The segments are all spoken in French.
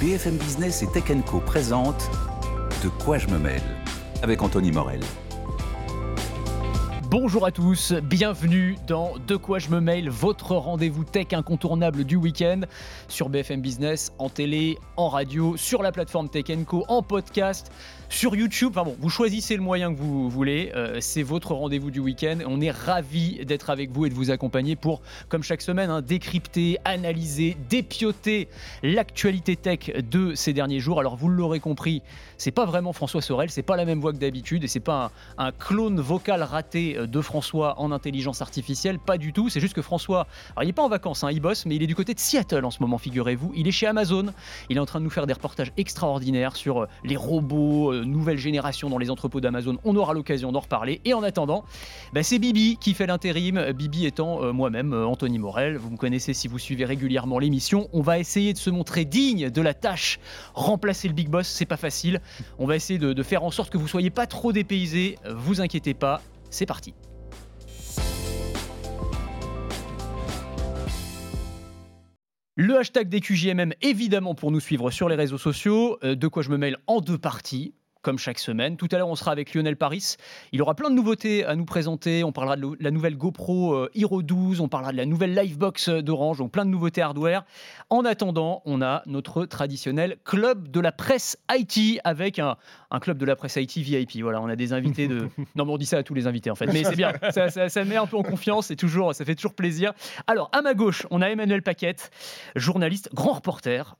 BFM Business et Tech Co présente De quoi je me mêle avec Anthony Morel. Bonjour à tous, bienvenue dans De quoi je me mail, votre rendez-vous tech incontournable du week-end sur BFM Business, en télé, en radio, sur la plateforme Tech Co, en podcast, sur YouTube. Enfin bon, vous choisissez le moyen que vous voulez, euh, c'est votre rendez-vous du week-end. On est ravis d'être avec vous et de vous accompagner pour, comme chaque semaine, hein, décrypter, analyser, dépioter l'actualité tech de ces derniers jours. Alors vous l'aurez compris, c'est pas vraiment François Sorel, c'est pas la même voix que d'habitude et c'est pas un, clone vocal raté de François en intelligence artificielle, pas du tout. C'est juste que François, il n'est pas en vacances, hein, il bosse, mais il est du côté de Seattle en ce moment, figurez-vous. Il est chez Amazon. Il est en train de nous faire des reportages extraordinaires sur euh, les robots, euh, nouvelle génération dans les entrepôts d'Amazon. On aura l'occasion d'en reparler. Et en attendant, bah, c'est Bibi qui fait l'intérim. Bibi étant euh, moi-même, Anthony Morel. Vous me connaissez si vous suivez régulièrement l'émission. On va essayer de se montrer digne de la tâche. Remplacer le Big Boss, c'est pas facile. On va essayer de, de faire en sorte que vous soyez pas trop dépaysés. Vous inquiétez pas, c'est parti. Le hashtag des QJMM, évidemment, pour nous suivre sur les réseaux sociaux. Euh, de quoi je me mêle en deux parties comme chaque semaine. Tout à l'heure, on sera avec Lionel Paris. Il aura plein de nouveautés à nous présenter. On parlera de la nouvelle GoPro euh, Hero 12, on parlera de la nouvelle Livebox euh, d'Orange, donc plein de nouveautés hardware. En attendant, on a notre traditionnel club de la presse IT avec un, club de la presse IT VIP. Voilà, on a des invités de. Non, mais on dit ça à tous les invités en fait, mais c'est bien. Ça, ça, met un peu en confiance et toujours, ça fait toujours plaisir. Alors, à ma gauche, on a Emmanuel Paquette, journaliste, grand reporter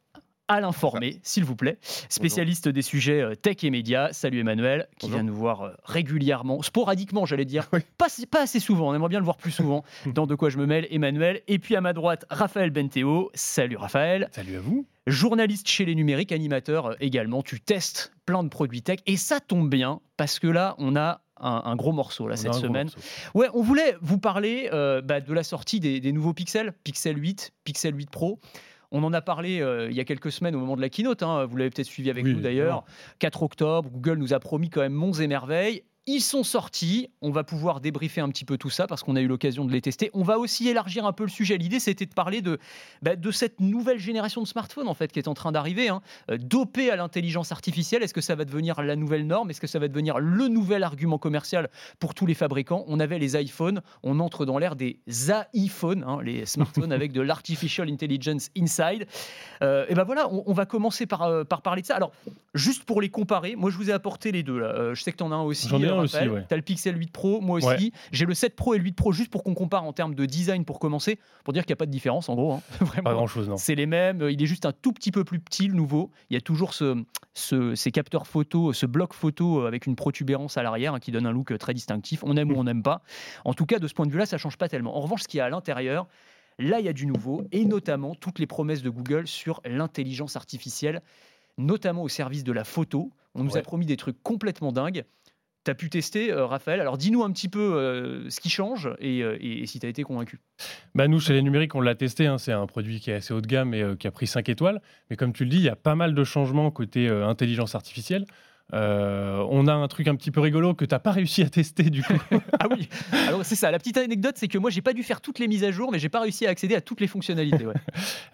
à l'informer, s'il vous plaît. Spécialiste des sujets euh, tech et médias. Salut Emmanuel, qui vient nous voir euh, régulièrement, sporadiquement, j'allais dire. Pas, pas, assez souvent, on aimerait bien le voir plus souvent dans De quoi je me mêle, Emmanuel. Et puis à ma droite, Raphaël Benteo. Salut Raphaël. Salut à vous. Journaliste chez les numériques, animateur euh, également. Tu testes plein de produits tech et ça tombe bien parce que là, on a un, gros morceau là, cette semaine. Ouais, on voulait vous parler bah, de la sortie des, des, nouveaux Pixel, Pixel 8, Pixel 8 Pro. On en a parlé euh, il y a quelques semaines au moment de la keynote. Hein. vous l'avez peut-être suivi avec nous d'ailleurs. 4 octobre, Google nous a promis quand même monts et merveilles. Ils sont sortis. On va pouvoir débriefer un petit peu tout ça parce qu'on a eu l'occasion de les tester. On va aussi élargir un peu le sujet. L'idée, c'était de parler de, bah, de cette nouvelle génération de smartphones en fait qui est en train d'arriver, hein. euh, dopée à l'intelligence artificielle. Est-ce que ça va devenir la nouvelle norme? Est-ce que ça va devenir le nouvel argument commercial pour tous les fabricants? On avait les iPhones. On entre dans l'ère des iPhones, hein, les smartphones avec de l'artificial intelligence inside. Euh, et ben voilà, on, va commencer par, euh, par parler de ça. Alors, juste pour les comparer, moi je vous ai apporté les deux là. je sais que tu en as un aussi. Tu as le Pixel 8 Pro, moi aussi. J'ai le 7 Pro et le 8 Pro juste pour qu'on compare en termes de design pour commencer, pour dire qu'il n'y a pas de différence en gros. Hein. Pas grand chose, non. C'est les mêmes. Il est juste un tout petit peu plus petit, le nouveau. Il y a toujours ce, ces capteurs photo, ce bloc photo avec une protubérance à l'arrière hein, qui donne un look très distinctif. On aime ou on n'aime pas. En tout cas, de ce point de vue-là, ça change pas tellement. En revanche, ce qu'il y a à l'intérieur, là, il y a du nouveau et notamment toutes les promesses de Google sur l'intelligence artificielle, notamment au service de la photo. On nous a promis des trucs complètement dingues tu as pu tester, euh, Raphaël. Alors dis-nous un petit peu euh, ce qui change et, euh, si tu as été convaincu. Bah nous, chez les numériques, on l'a testé. Hein. C'est un produit qui est assez haut de gamme et qui a pris 5 étoiles. Mais comme tu le dis, il y a pas mal de changements côté intelligence artificielle. Euh, on a un truc un petit peu rigolo que tu n'as pas réussi à tester du coup. ah oui, alors c'est ça. La petite anecdote, c'est que moi, j'ai pas dû faire toutes les mises à jour, mais j'ai pas réussi à accéder à toutes les fonctionnalités.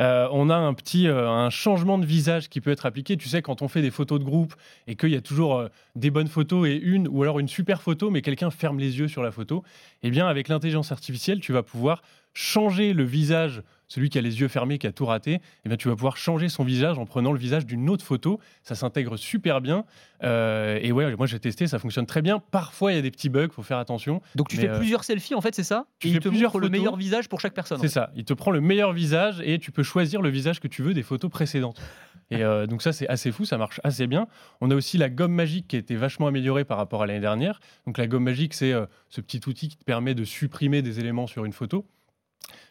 Euh, on a un petit euh, un changement de visage qui peut être appliqué. Tu sais, quand on fait des photos de groupe et qu'il y a toujours des bonnes photos et une ou alors une super photo, mais quelqu'un ferme les yeux sur la photo, eh bien, avec l'intelligence artificielle, tu vas pouvoir changer le visage celui qui a les yeux fermés, qui a tout raté, eh bien, tu vas pouvoir changer son visage en prenant le visage d'une autre photo. Ça s'intègre super bien. Euh, et ouais, moi j'ai testé, ça fonctionne très bien. Parfois, il y a des petits bugs, faut faire attention. Donc tu fais euh, plusieurs selfies, en fait, c'est ça? Tu fais te plusieurs le meilleur visage pour chaque personne. C'est ça. Il te prend le meilleur visage et tu peux choisir le visage que tu veux des photos précédentes. Et euh, donc ça, c'est assez fou, ça marche assez bien. On a aussi la gomme magique qui a été vachement améliorée par rapport à l'année dernière. Donc la gomme magique, c'est ce petit outil qui te permet de supprimer des éléments sur une photo.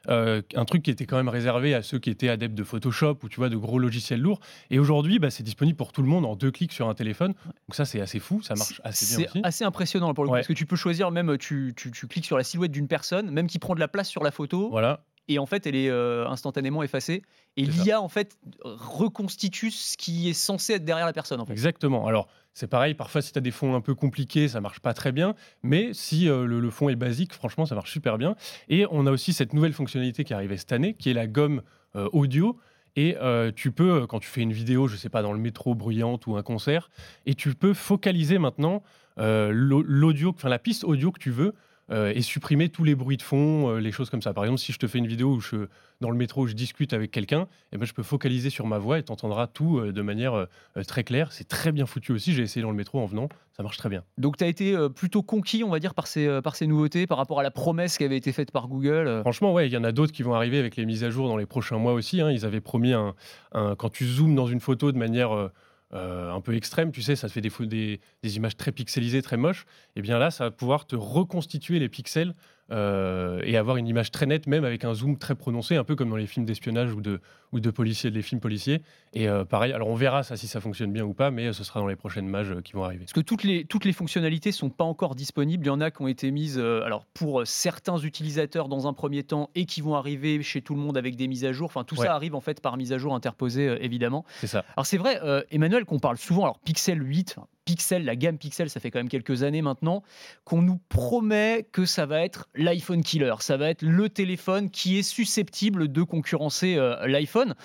Euh, un truc qui était quand même réservé à ceux qui étaient adeptes de Photoshop ou tu vois de gros logiciels lourds. Et aujourd'hui, bah, c'est disponible pour tout le monde en deux clics sur un téléphone. Donc ça, c'est assez fou, ça marche assez bien. C'est assez impressionnant pour le coup, parce que tu peux choisir même, tu, tu, tu cliques sur la silhouette d'une personne, même qui prend de la place sur la photo. Voilà et en fait elle est euh, instantanément effacée et l'IA en fait reconstitue ce qui est censé être derrière la personne en fait. Exactement. Alors c'est pareil, parfois si tu as des fonds un peu compliqués, ça marche pas très bien, mais si euh, le, fond est basique, franchement ça marche super bien. Et on a aussi cette nouvelle fonctionnalité qui est arrivée cette année, qui est la gomme euh, audio Et tu peux, quand tu fais une vidéo, je sais pas, dans le métro bruyante ou un concert, et tu peux focaliser maintenant l'audio, enfin la piste audio que tu veux euh, et supprimer tous les bruits de fond, euh, les choses comme ça. Par exemple, si je te fais une vidéo où je, dans le métro où je discute avec quelqu'un, eh ben, je peux focaliser sur ma voix et tu entendras tout euh, de manière très claire. C'est très bien foutu aussi. J'ai essayé dans le métro en venant, ça marche très bien. Donc tu as été plutôt conquis, on va dire, par ces, par ces nouveautés, par rapport à la promesse qui avait été faite par Google Franchement, ouais, il y en a d'autres qui vont arriver avec les mises à jour dans les prochains mois aussi. Hein. Ils avaient promis un, quand tu zoomes dans une photo de manière euh, un peu extrême, tu sais, ça fait des, des, images très pixelisées, très moches, et eh bien là, ça va pouvoir te reconstituer les pixels euh, et avoir une image très nette, même avec un zoom très prononcé, un peu comme dans les films d'espionnage ou de, ou de policiers, les films policiers. Et euh, pareil, alors on verra ça si ça fonctionne bien ou pas, mais ce sera dans les prochaines mages qui vont arriver. Parce que toutes les, toutes les fonctionnalités sont pas encore disponibles. Il y en a qui ont été mises, alors pour certains utilisateurs dans un premier temps, et qui vont arriver chez tout le monde avec des mises à jour. Enfin, tout ça arrive en fait par mise à jour interposée, évidemment. C'est ça. Alors c'est vrai, Emmanuel, qu'on parle souvent. Alors Pixel 8, Pixel, la gamme Pixel, ça fait quand même quelques années maintenant, qu'on nous promet que ça va être l'iPhone killer. Ça va être le téléphone qui est susceptible de concurrencer euh, l'iPhone.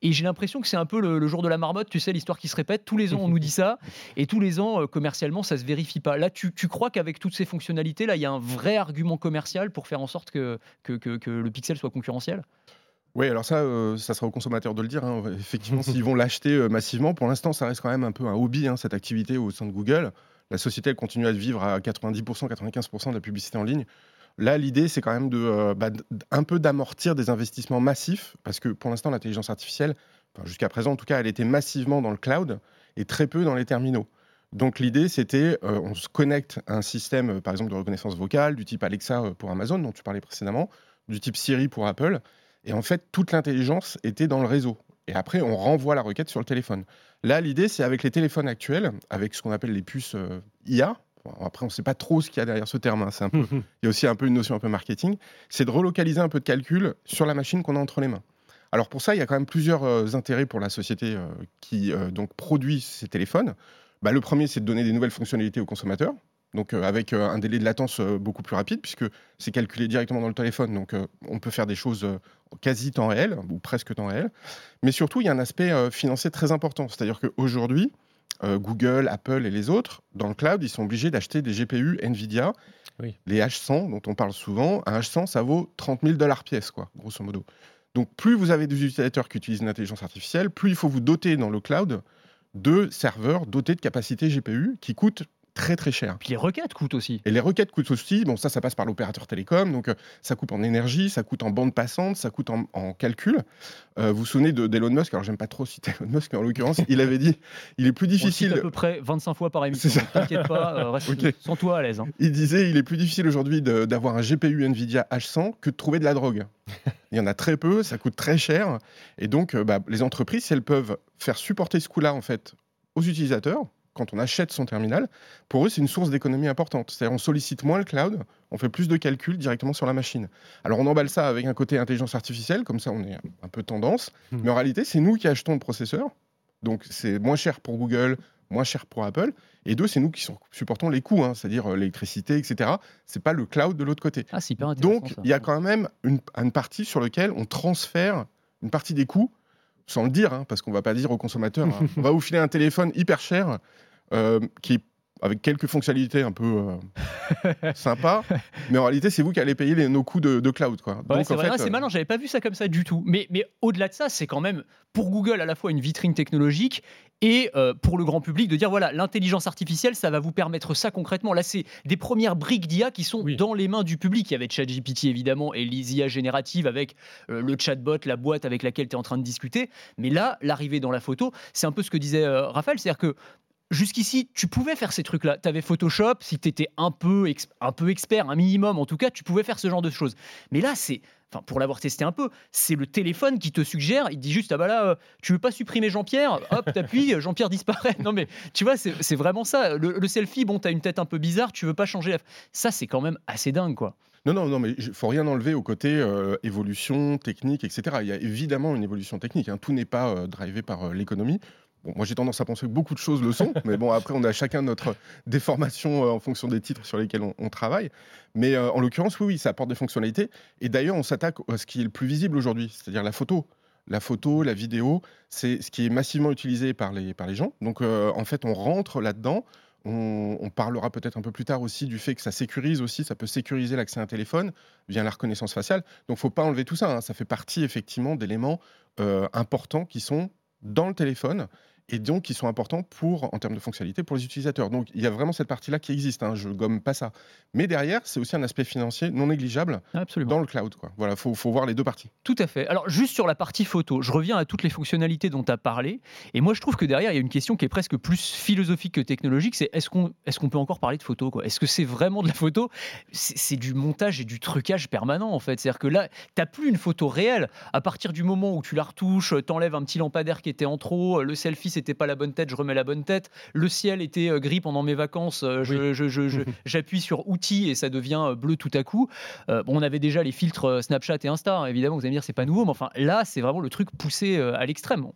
Et j'ai l'impression que c'est un peu le, jour de la marmotte, tu sais, l'histoire qui se répète. Tous les ans, on nous dit ça. Et tous les ans, euh, commercialement, ça se vérifie pas. Là, tu, crois qu'avec toutes ces fonctionnalités, là, il y a un vrai argument commercial pour faire en sorte que, que le Pixel soit concurrentiel? Oui, alors ça, euh, ça sera aux consommateurs de le dire. Hein. Effectivement, s'ils vont l'acheter euh, massivement, pour l'instant, ça reste quand même un peu un hobby, hein, cette activité au sein de Google. La société, elle continue à vivre à 90%, 95% de la publicité en ligne. Là, l'idée, c'est quand même de, euh, bah, un peu d'amortir des investissements massifs, parce que pour l'instant, l'intelligence artificielle, jusqu'à présent en tout cas, elle était massivement dans le cloud et très peu dans les terminaux. Donc l'idée, c'était, on se connecte à un système, par exemple, de reconnaissance vocale, du type Alexa pour Amazon, dont tu parlais précédemment, du type Siri pour Apple, et en fait, toute l'intelligence était dans le réseau. Et après, on renvoie la requête sur le téléphone. Là, l'idée, c'est avec les téléphones actuels, avec ce qu'on appelle les puces euh, IA. après, on ne sait pas trop ce qu'il y a derrière ce terme. Hein. Un peu... Il y a aussi un peu une notion un peu marketing. C'est de relocaliser un peu de calcul sur la machine qu'on a entre les mains. Alors pour ça, il y a quand même plusieurs euh, intérêts pour la société euh, qui donc produit ces téléphones. Bah, le premier, c'est de donner des nouvelles fonctionnalités aux consommateurs donc euh, avec euh, un délai de latence euh, beaucoup plus rapide, puisque c'est calculé directement dans le téléphone, donc on peut faire des choses quasi temps réel, ou presque temps réel. Mais surtout, il y a un aspect financier très important, c'est-à-dire qu'aujourd'hui, Google, Apple et les autres, dans le cloud, ils sont obligés d'acheter des GPU NVIDIA, les H100 dont on parle souvent. Un H100, ça vaut 30 000 dollars pièce, quoi, grosso modo. Donc plus vous avez des utilisateurs qui utilisent l'intelligence artificielle, plus il faut vous doter dans le cloud de serveurs dotés de capacités GPU qui coûtent très très cher. Puis les requêtes coûtent aussi. Et les requêtes coûtent aussi. Bon, ça, ça passe par l'opérateur télécom. Donc, euh, ça coûte en énergie, ça coûte en bande passante, ça coûte en, calcul. Euh, vous vous souvenez d'Elon Musk? Alors, j'aime pas trop citer Elon Musk, mais en l'occurrence, il avait dit il est plus difficile. à peu près 25 fois par émission. T'inquiète pas, euh, reste sans toi à l'aise. Hein. Il disait il est plus difficile aujourd'hui d'avoir un GPU Nvidia H100 que de trouver de la drogue. il y en a très peu, ça coûte très cher. Et donc, bah, les entreprises, si elles peuvent faire supporter ce coût-là, en fait, aux utilisateurs, quand on achète son terminal, pour eux, c'est une source d'économie importante. C'est-à-dire, on sollicite moins le cloud, on fait plus de calculs directement sur la machine. Alors, on emballe ça avec un côté intelligence artificielle, comme ça, on est un peu tendance. Hmm. Mais en réalité, c'est nous qui achetons le processeur. Donc, c'est moins cher pour Google, moins cher pour Apple. Et deux, c'est nous qui supportons les coûts, hein, c'est-à-dire euh, l'électricité, etc. C'est pas le cloud de l'autre côté. Ah, Donc, il y a quand même une, une partie sur laquelle on transfère une partie des coûts sans le dire, hein, parce qu'on va pas dire au consommateur, hein, on va vous filer un téléphone hyper cher qui avec quelques fonctionnalités un peu euh, sympas, mais en réalité, c'est vous qui allez payer nos coûts de, cloud. Quoi. c'est en fait, malin, j'avais pas vu ça comme ça du tout. Mais, mais au-delà de ça, c'est quand même pour Google à la fois une vitrine technologique et euh, pour le grand public de dire voilà, l'intelligence artificielle, ça va vous permettre ça concrètement. Là, c'est des premières briques d'IA qui sont dans les mains du public. Il y avait ChatGPT évidemment et l'IA générative avec le chatbot, la boîte avec laquelle tu es en train de discuter. Mais là, l'arrivée dans la photo, c'est un peu ce que disait Raphaël, c'est-à-dire que jusqu'ici, tu pouvais faire ces trucs-là. Tu avais Photoshop, si tu étais un peu, un peu expert, un minimum en tout cas, tu pouvais faire ce genre de choses. Mais là, c'est, enfin, pour l'avoir testé un peu, c'est le téléphone qui te suggère, il dit juste, ah bah là, euh, tu veux pas supprimer Jean-Pierre Hop, t'appuies, Jean-Pierre disparaît. Non mais, tu vois, c'est vraiment ça. Le, selfie, bon, t'as une tête un peu bizarre, tu veux pas changer. Ça, c'est quand même assez dingue, quoi. Non, non, non, mais il faut rien enlever au côté euh, évolution technique, etc. Il y a évidemment une évolution technique. Hein. Tout n'est pas euh, drivé par l'économie moi, j'ai tendance à penser que beaucoup de choses le sont, mais bon, après, on a chacun notre déformation euh, en fonction des titres sur lesquels on, travaille. Mais euh, en l'occurrence, oui, oui, ça apporte des fonctionnalités. Et d'ailleurs, on s'attaque à ce qui est le plus visible aujourd'hui, c'est-à-dire la photo. la photo, la vidéo, c'est ce qui est massivement utilisé par les, par les gens. Donc, euh, en fait, on rentre là-dedans. On, parlera peut-être un peu plus tard aussi du fait que ça sécurise aussi, ça peut sécuriser l'accès à un téléphone via la reconnaissance faciale. Donc, faut pas enlever tout ça. hein. Ça fait partie effectivement d'éléments importants qui sont dans le téléphone et donc qui sont importants pour, en termes de fonctionnalité pour les utilisateurs. Donc il y a vraiment cette partie-là qui existe, hein, je gomme pas ça. Mais derrière, c'est aussi un aspect financier non négligeable Absolument. dans le cloud. Quoi. Voilà, faut, faut voir les deux parties. Tout à fait. Alors, juste sur la partie photo, je reviens à toutes les fonctionnalités dont tu as parlé. Et moi, je trouve que derrière, il y a une question qui est presque plus philosophique que technologique c'est est-ce qu'on est qu'on peut encore parler de photo Est-ce que c'est vraiment de la photo? C'est c'est du montage et du trucage permanent, en fait. C'est-à-dire que là, tu plus une photo réelle. À partir du moment où tu la retouches, t'enlèves un petit lampadaire qui était en trop, le selfie, c'était pas la bonne tête, je remets la bonne tête. Le ciel était euh, gris pendant mes vacances, euh, je- je- je- je- j'appuie sur outils et ça devient euh, bleu tout à coup. Euh, bon, on avait déjà les filtres Snapchat et Insta, hein, évidemment, vous allez me dire c'est pas nouveau, mais enfin là, c'est vraiment le truc poussé à l'extrême.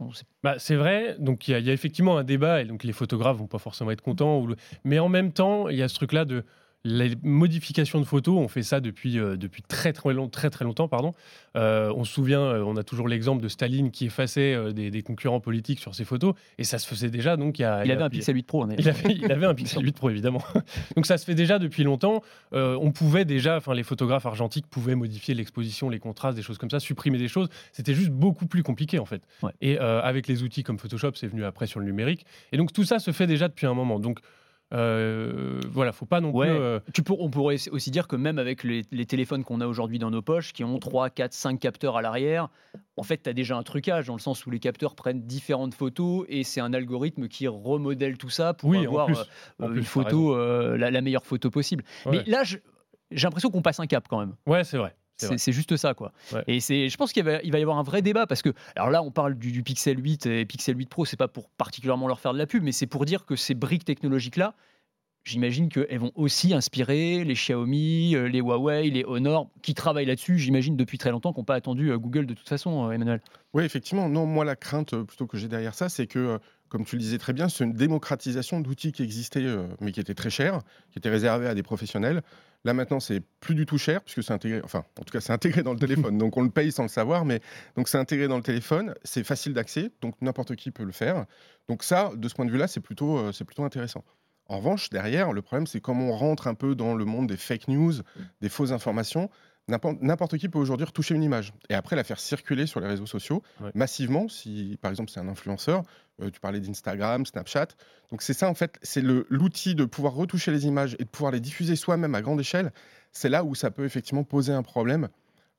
Bah, c'est vrai, donc il y, y a effectivement un débat, et donc les photographes vont pas forcément être contents, mais en même temps, il y a ce truc-là de les modifications de photos, on fait ça depuis, euh, depuis très, très, long- très très longtemps. Pardon. Euh, on se souvient, euh, on a toujours l'exemple de Staline qui effaçait des, des concurrents politiques sur ses photos, et ça se faisait déjà. Donc il, y a, Il y a- avait un Pixel 8 Pro. on est- il avait, il avait un Pixel 8 Pro évidemment. Donc ça se fait déjà depuis longtemps. On pouvait déjà, enfin les photographes argentiques pouvaient modifier l'exposition, les contrastes, des choses comme ça, supprimer des choses. C'était juste beaucoup plus compliqué en fait. Ouais. Et avec les outils comme Photoshop, c'est venu après sur le numérique. Et donc tout ça se fait déjà depuis un moment. Donc euh, voilà, faut pas non Ouais. plus. euh, Tu pour- on pourrait aussi dire que même avec les, les téléphones qu'on a aujourd'hui dans nos poches, qui ont 3, 4, 5 capteurs à l'arrière, en fait, tu as déjà un trucage dans le sens où les capteurs prennent différentes photos et c'est un algorithme qui remodèle tout ça pour oui, avoir plus. euh, une photo, euh, la, la meilleure photo possible. Ouais. Mais là, j'ai l'impression qu'on passe un cap quand même. Ouais, c'est vrai. C'est juste ça, quoi. Ouais. Et c'est, je pense qu'il va, il va y avoir un vrai débat parce que, alors là, on parle du, du Pixel 8 et Pixel 8 Pro, c'est pas pour particulièrement leur faire de la pub, mais c'est pour dire que ces briques technologiques-là, j'imagine qu'elles vont aussi inspirer les Xiaomi, euh, les Huawei, les Honor, qui travaillent là-dessus, j'imagine, depuis très longtemps, qui n'ont pas attendu euh, Google de toute façon, euh, Emmanuel. Oui, effectivement. Non, moi, la crainte plutôt que j'ai derrière ça, c'est que, euh, comme tu le disais très bien, c'est une démocratisation d'outils qui existaient, euh, mais qui étaient très chers, qui étaient réservés à des professionnels. Là, maintenant, c'est plus du tout cher, puisque c'est intégré, enfin, en tout cas, c'est intégré dans le téléphone. donc, on le paye sans le savoir, mais donc c'est intégré dans le téléphone. C'est facile d'accès, donc n'importe qui peut le faire. Donc, ça, de ce point de vue-là, c'est plutôt, euh, c'est plutôt intéressant. En revanche, derrière, le problème, c'est comme on rentre un peu dans le monde des fake news, des fausses informations, n'importe qui peut aujourd'hui retoucher une image et après la faire circuler sur les réseaux sociaux Ouais. massivement. Si, par exemple, c'est un influenceur, euh, tu parlais d'Instagram, Snapchat. Donc, c'est ça, en fait, c'est l'outil de pouvoir retoucher les images et de pouvoir les diffuser soi-même à grande échelle. C'est là où ça peut effectivement poser un problème.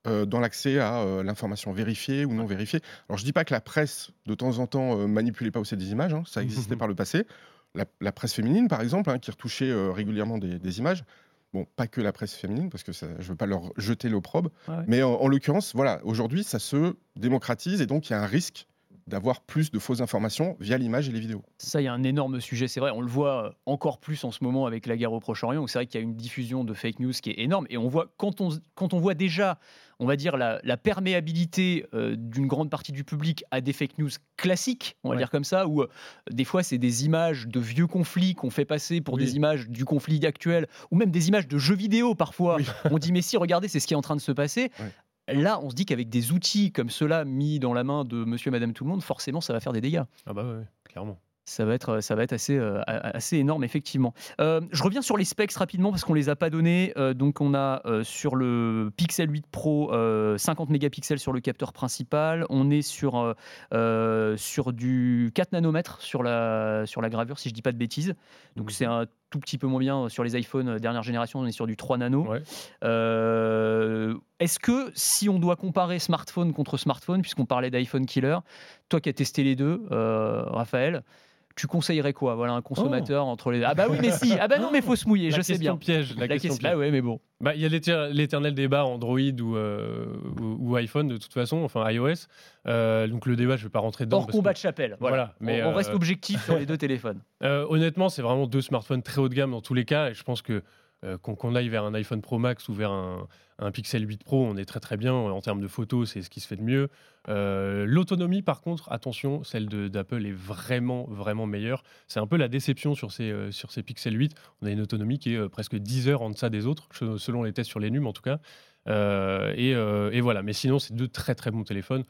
euh, dans l'accès à euh, l'information vérifiée ou non vérifiée. Alors je dis pas que la presse de temps en temps manipulait pas aussi des images, hein, ça existait par le passé. La, la presse féminine par exemple, hein, qui retouchait euh, régulièrement des, des images. Bon, pas que la presse féminine, parce que ça, je veux pas leur jeter l'opprobre. Ouais, ouais. Mais en, en l'occurrence, voilà, aujourd'hui, ça se démocratise et donc il y a un risque d'avoir plus de fausses informations via l'image et les vidéos. Ça, il y a un énorme sujet, c'est vrai. On le voit euh, encore plus en ce moment avec la guerre au Proche-Orient, où c'est vrai qu'il y a une diffusion de fake news qui est énorme. Et on voit, quand on, quand on voit déjà, on va dire, la, la perméabilité euh, d'une grande partie du public à des fake news classiques, on va Ouais. dire comme ça, où euh, des fois, c'est des images de vieux conflits qu'on fait passer pour Oui. des images du conflit actuel, ou même des images de jeux vidéo parfois. Oui. On dit, mais si, regardez, c'est ce qui est en train de se passer. Là, on se dit qu'avec des outils comme ceux-là mis dans la main de monsieur et madame tout le monde, forcément, ça va faire des dégâts. Ah bah ouais, clairement. Ça va être, ça va être assez, euh, assez énorme, effectivement. Euh, je reviens sur les specs rapidement parce qu'on les a pas donnés. Euh, donc, on a sur le Pixel 8 Pro euh, 50 mégapixels sur le capteur principal. On est sur, sur du 4 nanomètres sur la, sur la gravure, si je dis pas de bêtises. Donc, c'est un tout petit peu moins bien sur les iPhones euh, dernière génération. On est sur du 3 nano. Ouais. Euh, Est-ce que si on doit comparer smartphone contre smartphone, puisqu'on parlait d'iPhone killer, toi qui as testé les deux, euh, Raphaël, tu conseillerais quoi? Voilà un consommateur entre les. Ah bah oui, mais si. Ah bah non, mais faut se mouiller. La je sais bien. piège. La, question, piège. Bah ouais, mais bon. Bah, il y a l'éter- l'éternel débat Android ou, euh, ou, ou iPhone de toute façon, enfin iOS. Euh, donc le débat, je vais pas rentrer dedans. Hors parce que- combat de chapelle. Voilà. Voilà, mais, on, on reste euh, objectif sur les deux téléphones. Euh, honnêtement, c'est vraiment deux smartphones très haut de gamme dans tous les cas. Et je pense que euh, qu'on aille vers un iPhone Pro Max ou vers un, un Pixel 8 Pro, on est très très bien. En termes de photos, c'est ce qui se fait de mieux. Euh, L'autonomie, par contre, attention, celle d'Apple est vraiment vraiment meilleure. C'est un peu la déception sur ces, euh, sur ces Pixel 8. On a une autonomie qui est euh, presque 10 heures en deçà des autres, selon les tests sur les NUM en tout cas. Euh, et, euh, et voilà, mais sinon, c'est deux très très bons téléphones.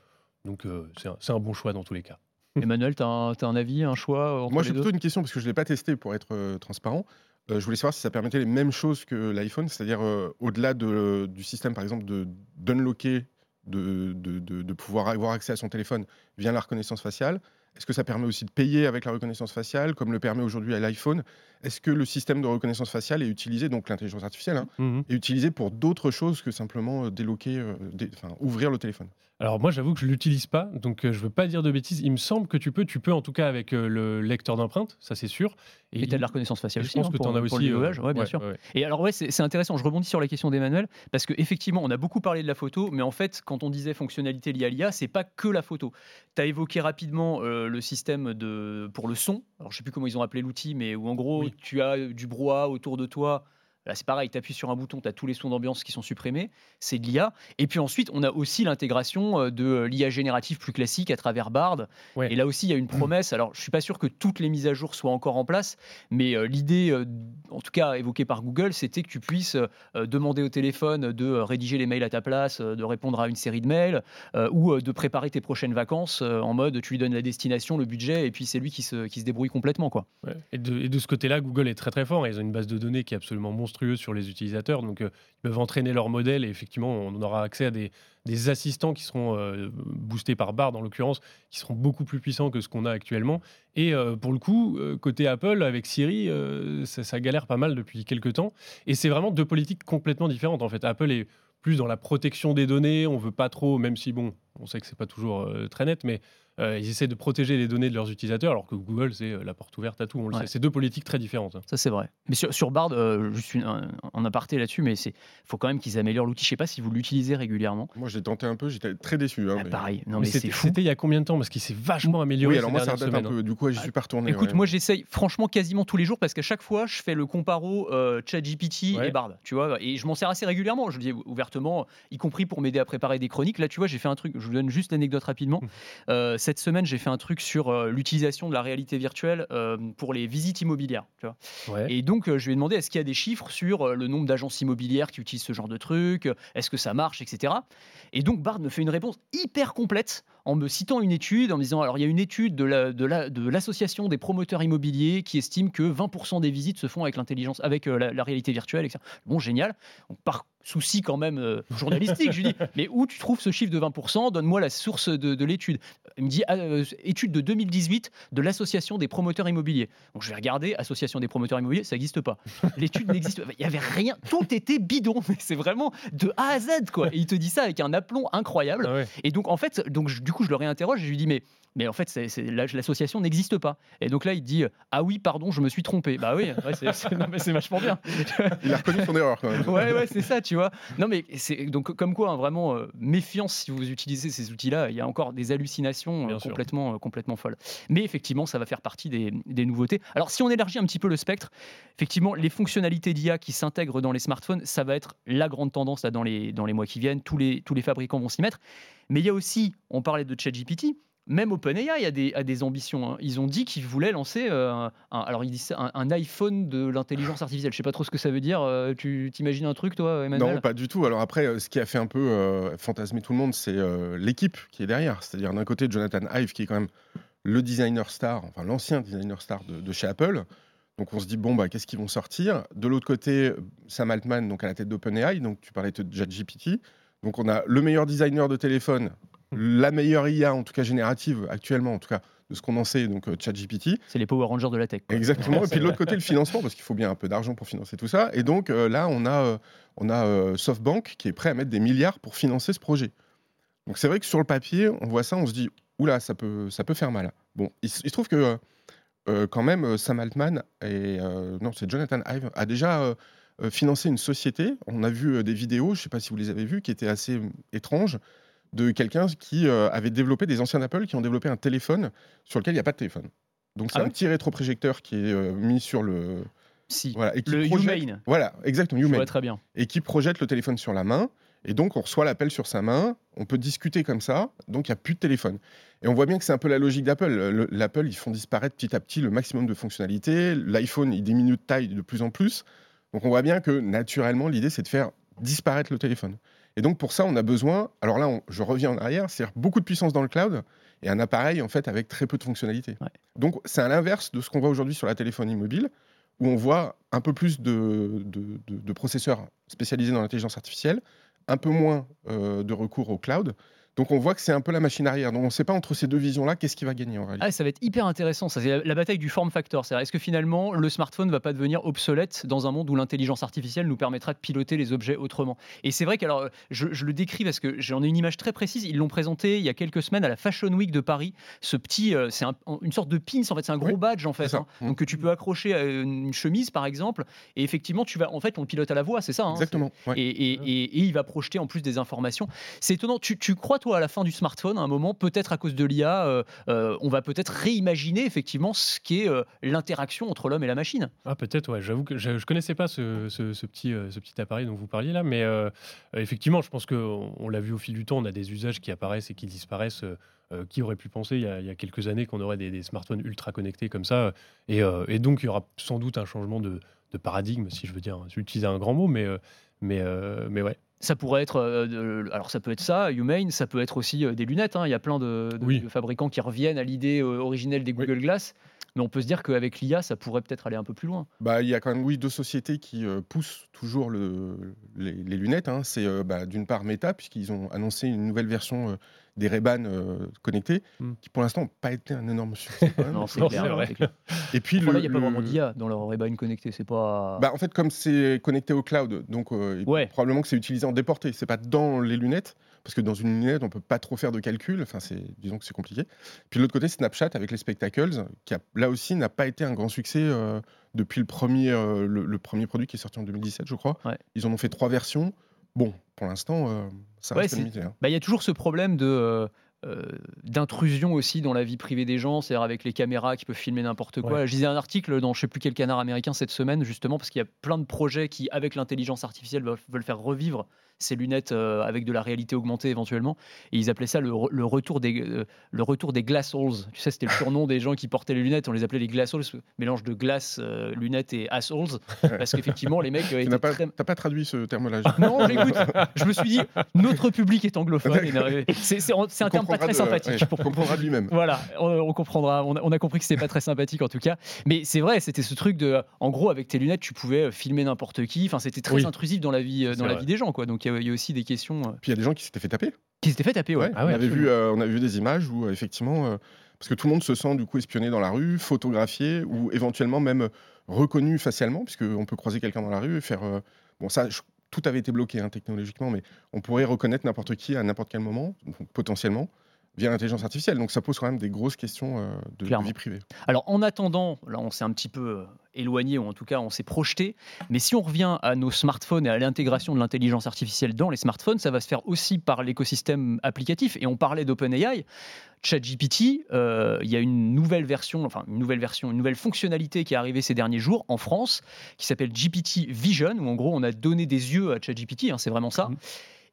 Donc euh, c'est un, bon choix dans tous les cas. Emmanuel, tu as, un avis, un choix entre Moi, j'ai plutôt une question parce que je ne l'ai pas testé pour être euh, transparent. Euh, je voulais savoir si ça permettait les mêmes choses que l'iPhone, c'est-à-dire euh, au-delà de- du système, par exemple, de d'unlocker, de, de, de- de pouvoir avoir accès à son téléphone via la reconnaissance faciale. Est-ce que ça permet aussi de payer avec la reconnaissance faciale, comme le permet aujourd'hui à l'iPhone? Est-ce que le système de reconnaissance faciale est utilisé, donc l'intelligence artificielle, hein, Mhm. est utilisé pour d'autres choses que simplement euh, déloquer, euh, dé- ouvrir le téléphone? Alors moi j'avoue que je l'utilise pas, donc euh, je veux pas dire de bêtises. Il me semble que tu peux, tu peux en tout cas avec euh, le lecteur d'empreintes, ça c'est sûr. Et tu as de la reconnaissance faciale je aussi. pense hein, que tu en as aussi. euh. Ouais, bien ouais, sûr. ouais. Et alors ouais, c'est intéressant, je rebondis sur la question d'Emmanuel, parce qu'effectivement, on a beaucoup parlé de la photo, mais en fait, quand on disait fonctionnalité liée à l'IA, c'est pas que la photo. Tu as évoqué rapidement euh, le système de, pour le son, alors je sais plus comment ils ont appelé l'outil, mais où en gros, Oui. tu as du brouhaha autour de toi. Là, c'est pareil, tu appuies sur un bouton, tu as tous les sons d'ambiance qui sont supprimés, c'est de l'IA. Et puis ensuite, on a aussi l'intégration euh, de l'IA générative plus classique à travers Bard. Ouais. Et là aussi, il y a une promesse. Alors, je suis pas sûr que toutes les mises à jour soient encore en place, mais euh, l'idée, euh, en tout cas évoquée par Google, c'était que tu puisses euh, demander au téléphone de euh, rédiger les mails à ta place, euh, de répondre à une série de mails, euh, ou euh, de préparer tes prochaines vacances euh, en mode tu lui donnes la destination, le budget, et puis c'est lui qui se, qui se débrouille complètement. Quoi. Ouais. Et, de, et de ce côté-là, Google est très très fort. Ils ont une base de données qui est absolument sur les utilisateurs. Donc, euh, ils peuvent entraîner leur modèle et effectivement, on aura accès à des, des assistants qui seront euh, boostés par Bard, en l'occurrence, qui seront beaucoup plus puissants que ce qu'on a actuellement. Et euh, pour le coup, côté Apple, avec Siri, ça, ça galère pas mal depuis quelques temps. Et c'est vraiment deux politiques complètement différentes. En fait, Apple est plus dans la protection des données. On veut pas trop, même si bon, on sait que c'est pas toujours euh, très net, mais euh, ils essaient de protéger les données de leurs utilisateurs, alors que Google, c'est euh, la porte ouverte à tout. On le Ouais. sait. C'est deux politiques très différentes. hein. Ça, c'est vrai. Mais sur, sur Bard, euh, juste une, un, un aparté là-dessus, mais il faut quand même qu'ils améliorent l'outil. Je sais pas si vous l'utilisez régulièrement. Moi, j'ai tenté un peu, j'étais très déçu. hein, Ah, mais- pareil, non Mais mais c'était fou. c'était il y a combien de temps? Parce qu'il s'est vachement amélioré. Oui, alors ces moi, ça date un semaines, hein. peu. Du coup, j'y suis pas retourné. Écoute, ouais. moi j'essaye franchement quasiment tous les jours parce qu'à chaque fois je fais le comparo euh, ChatGPT Ouais. et Bard, tu vois, et je m'en sers assez régulièrement, je le dis ouvertement, y compris pour m'aider à préparer des chroniques. Là, tu vois, j'ai fait un truc, je vous donne juste l'anecdote rapidement. Mmh. Euh, cette semaine, j'ai fait un truc sur euh, l'utilisation de la réalité virtuelle euh, pour les visites immobilières, tu vois. Ouais. Et donc, je lui ai demandé est-ce qu'il y a des chiffres sur le nombre d'agences immobilières qui utilisent ce genre de truc, est-ce que ça marche, etc. Et donc, Bard me fait une réponse hyper complète en me citant une étude, en me disant alors il y a une étude de la- de la- de l'association des promoteurs immobiliers qui estime que 20% des visites se font avec l'intelligence, avec euh, la, la réalité virtuelle, etc. Bon, génial. Donc, par souci quand même euh, journalistique, je lui dis mais où tu trouves ce chiffre de 20% Donne-moi la source de, de l'étude. Il me dit ah, euh, étude de 2018 de l'association des promoteurs immobiliers. Donc je vais regarder association des promoteurs immobiliers, ça n'existe pas. L'étude n'existe pas. Il y avait rien, tout était bidon. Mais c'est vraiment de A à Z quoi. Et il te dit ça avec un aplomb incroyable. Ah ouais. Et donc, en fait, donc, je- du coup, je le réinterroge et je lui dis, mais, mais en fait, c'est- c'est- la- l'association n'existe pas. Et donc là, il dit, ah oui, pardon, je me suis trompé. Bah oui, ouais, c'est- c'est non, mais c'est vachement bien. Il a reconnu son erreur quand même. Ouais, ouais, c'est ça, tu vois. Non, mais c'est donc comme quoi, hein, vraiment, euh, méfiance si vous utilisez ces outils-là. Il y a encore des hallucinations euh, complètement, euh, complètement folles. Mais effectivement, ça va faire partie des, des nouveautés. Alors, si on élargit un petit peu le spectre, effectivement, les fonctionnalités d'IA qui s'intègrent dans les smartphones, ça va être la grande tendance là, dans, les, dans les mois qui viennent. Tous les, tous les fabricants vont s'y mettre. Mais il y a aussi, on parlait de ChatGPT. Même OpenAI a des, ambitions. hein. Ils ont dit qu'ils voulaient lancer, euh, un, alors ils disent un, iPhone de l'intelligence artificielle. Je sais pas trop ce que ça veut dire. Euh, tu t'imagines un truc, toi, Emmanuel? Non, pas du tout. Alors après, euh, ce qui a fait un peu fantasmer tout le monde, c'est l'équipe qui est derrière. C'est-à-dire d'un côté, Jonathan Ive, qui est quand même le designer star, enfin l'ancien designer star de, de chez Apple. Donc on se dit, bon, bah, qu'est-ce qu'ils vont sortir? De l'autre côté, Sam Altman, donc à la tête d'OpenAI, donc tu parlais de ChatGPT. Donc on a le meilleur designer de téléphone, la meilleure IA, en tout cas générative actuellement, en tout cas de ce qu'on en sait, donc euh, ChatGPT. C'est les Power Rangers de la tech. quoi. Exactement. Et puis de l'autre côté, le financement, parce qu'il faut bien un peu d'argent pour financer tout ça. Et donc euh, là, on a, euh, on a euh, SoftBank qui est prêt à mettre des milliards pour financer ce projet. Donc c'est vrai que sur le papier, on voit ça, on se dit, oula, ça peut, ça peut faire mal. Bon, il, se- il se trouve que quand même, Sam Altman et non, c'est Jonathan Ive a déjà financé une société. On a vu des vidéos, je ne sais pas si vous les avez vues, qui étaient assez étranges, de quelqu'un qui euh, avait développé des anciens Apple qui ont développé un téléphone sur lequel il n'y a pas de téléphone. Donc c'est Ah un ouais petit rétroprojecteur qui est euh, mis sur le Si. voilà et qui Le projette voilà exactement Je vois très bien. et qui projette le téléphone sur la main. Et donc, on reçoit l'appel sur sa main, on peut discuter comme ça, donc il n'y a plus de téléphone. Et on voit bien que c'est un peu la logique d'Apple. Le- L'Apple, ils font disparaître petit à petit le maximum de fonctionnalités. L'iPhone, il diminue de taille de plus en plus. Donc, on voit bien que naturellement, l'idée, c'est de faire disparaître le téléphone. Et donc pour ça, on a besoin, alors là, on- je reviens en arrière, c'est beaucoup de puissance dans le cloud et un appareil en fait avec très peu de fonctionnalités. Ouais. Donc c'est à l'inverse de ce qu'on voit aujourd'hui sur la téléphonie mobile, où on voit un peu plus de, de- de- de processeurs spécialisés dans l'intelligence artificielle, un peu moins euh, de recours au cloud. Donc on voit que c'est un peu la machine arrière. Donc on ne sait pas entre ces deux visions-là qu'est-ce qui va gagner en réalité. Ah, ça va être hyper intéressant. Ça, c'est la, bataille du form factor. C'est-à-dire, Est-ce que finalement le smartphone va pas devenir obsolète dans un monde où l'intelligence artificielle nous permettra de piloter les objets autrement? Et c'est vrai que alors, je, je le décris parce que j'en ai une image très précise. Ils l'ont présenté il y a quelques semaines à la Fashion Week de Paris. Ce petit, euh, c'est un- une sorte de pin. En fait, c'est un gros Oui, badge en fait. hein. Mm. Donc que tu peux accrocher à une chemise par exemple. Et effectivement, tu vas, en fait, on le pilote à la voix. C'est ça. hein. Exactement. ouais. Et, et- et- et il va projeter en plus des informations. C'est étonnant. Tu, tu crois, à la fin du smartphone, à un moment, peut-être à cause de l'IA, euh, euh, on va peut-être réimaginer effectivement ce qu'est euh, l'interaction entre l'homme et la machine. Ah peut-être ouais. J'avoue que je, ne connaissais pas ce, petit appareil dont vous parliez là, mais effectivement, je pense que on, l'a vu au fil du temps. On a des usages qui apparaissent et qui disparaissent. qui aurait pu penser il y a, quelques années qu'on aurait des, smartphones ultra connectés comme ça et, donc il y aura sans doute un changement de, paradigme, si je veux dire, utiliser un grand mot, mais mais euh, mais ouais. Ça pourrait être, euh, alors ça peut être ça, Humane, ça peut être aussi euh, des lunettes. hein. Il y a plein de, de- Oui. de fabricants qui reviennent à l'idée euh, originelle des Oui. Google Glass. Mais on peut se dire qu'avec l'IA, ça pourrait peut-être aller un peu plus loin. Bah, il y a quand même, oui, deux sociétés qui euh, poussent toujours le- les, les lunettes. hein. C'est euh, bah, d'une part Meta, puisqu'ils ont annoncé une nouvelle version euh, des Ray-Ban euh, connectés, Mm. qui pour l'instant n'ont pas été un énorme succès. quand même. Non, c'est Non, clair. c'est vrai. c'est clair. Et puis, Enfin, le, là, il n'y a pas vraiment d'IA dans leur Ray-Ban connecté. C'est pas. Bah, en fait, comme c'est connecté au cloud, donc euh, Ouais. probablement que c'est utilisé en déporté. C'est pas dans les lunettes, parce que dans une lunette, on peut pas trop faire de calcul. Enfin, c'est, disons que c'est compliqué. Puis de l'autre côté, Snapchat avec les spectacles, qui a, là aussi n'a pas été un grand succès euh, depuis le premier, euh, le, le premier produit qui est sorti en 2017, je crois. Ouais. Ils en ont fait trois versions. Bon, pour l'instant, euh, ça reste limité. hein. Bah, il y a toujours ce problème de d'intrusion aussi dans la vie privée des gens, c'est-à-dire avec les caméras qui peuvent filmer n'importe quoi. Ouais. Je lisais un article dans je sais plus quel canard américain cette semaine justement parce qu'il y a plein de projets qui, avec l'intelligence artificielle, veulent, faire revivre ces lunettes euh, avec de la réalité augmentée éventuellement. Et ils appelaient ça le, re- le retour des euh, le retour des glass holes. Tu sais, c'était le surnom des gens qui portaient les lunettes. On les appelait les glass holes, mélange de glace, euh, lunettes et assholes, parce qu'effectivement les mecs euh, n'as pas, très t'as pas traduit ce terme-là. non, j'écoute. Je me suis dit, notre public est anglophone. non, C'est un terme pas très de- sympathique. ouais, de lui-même. Voilà, on, on comprendra. On a, on a compris que c'était pas très sympathique en tout cas. Mais c'est vrai, c'était ce truc de, en gros, avec tes lunettes, tu pouvais euh, filmer n'importe qui. Enfin, c'était très Oui. intrusif dans la vie, euh, dans la vrai. vie des gens, quoi. Donc il y, y a aussi des questions euh, Puis il y a des gens qui s'étaient fait taper. qui s'étaient fait taper. Ouais. Ouais, Ah ouais, on, avait vu, euh, on a vu des images où, euh, effectivement, euh, parce que tout le monde se sent du coup espionné dans la rue, photographié ou éventuellement même reconnu facialement, puisqu'on peut croiser quelqu'un dans la rue et faire. euh, bon, ça, je- tout avait été bloqué hein, technologiquement, mais on pourrait reconnaître n'importe qui à n'importe quel moment, donc, potentiellement, via l'intelligence artificielle. Donc ça pose quand même des grosses questions euh, de- vie privée. Alors en attendant, là on s'est un petit peu euh, éloigné, ou en tout cas on s'est projeté, mais si on revient à nos smartphones et à l'intégration de l'intelligence artificielle dans les smartphones, ça va se faire aussi par l'écosystème applicatif. Et on parlait d'OpenAI. ChatGPT, euh, il y a une nouvelle version, enfin une nouvelle version, une nouvelle fonctionnalité qui est arrivée ces derniers jours en France, qui s'appelle GPT Vision, où en gros on a donné des yeux à ChatGPT, hein, c'est vraiment ça. Mhm.